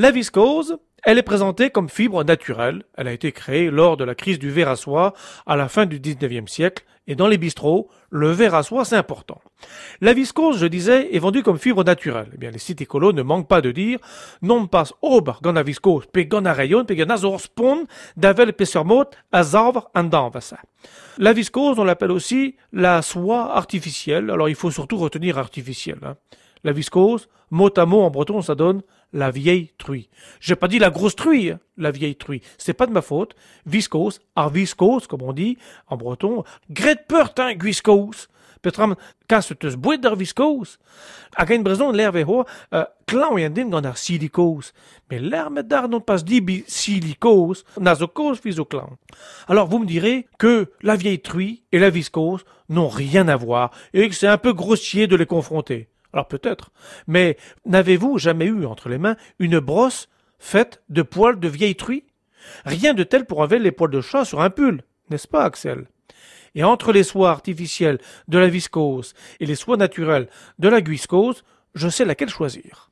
La viscose, elle est présentée comme fibre naturelle. Elle a été créée lors de la crise du verre à soie à la fin du 19e siècle. Et dans les bistrots, le verre à soie, c'est important. La viscose, je disais, est vendue comme fibre naturelle. Eh bien, les sites écolos ne manquent pas de dire non pas ober gonna viscose, pe gonna rayon, pe gonna spon, davel azavre, ça. La viscose, on l'appelle aussi la soie artificielle. Alors, il faut surtout retenir artificielle. Hein. La viscose, mot à mot en breton, ça donne la vieille truie. J'ai pas dit la grosse truie, hein, la vieille truie. C'est pas de ma faute. Viscose, ar viscose, comme on dit en breton. Gret hein, viscose. Petram, kastetus bouet d'ar viscose. A gain brezon l'herve ho, uh, clan et din gant ar silicose. Mais l'herbe d'ar non pas dit silicose, nasocose fis au clan. Alors vous me direz que la vieille truie et la viscose n'ont rien à voir et que c'est un peu grossier de les confronter. Alors peut-être. Mais n'avez-vous jamais eu entre les mains une brosse faite de poils de vieille truie Rien de tel pour enlever les poils de chat sur un pull, n'est-ce pas, Axel? Et entre les soies artificielles de la viscose et les soies naturelles de la guiscose, je sais laquelle choisir.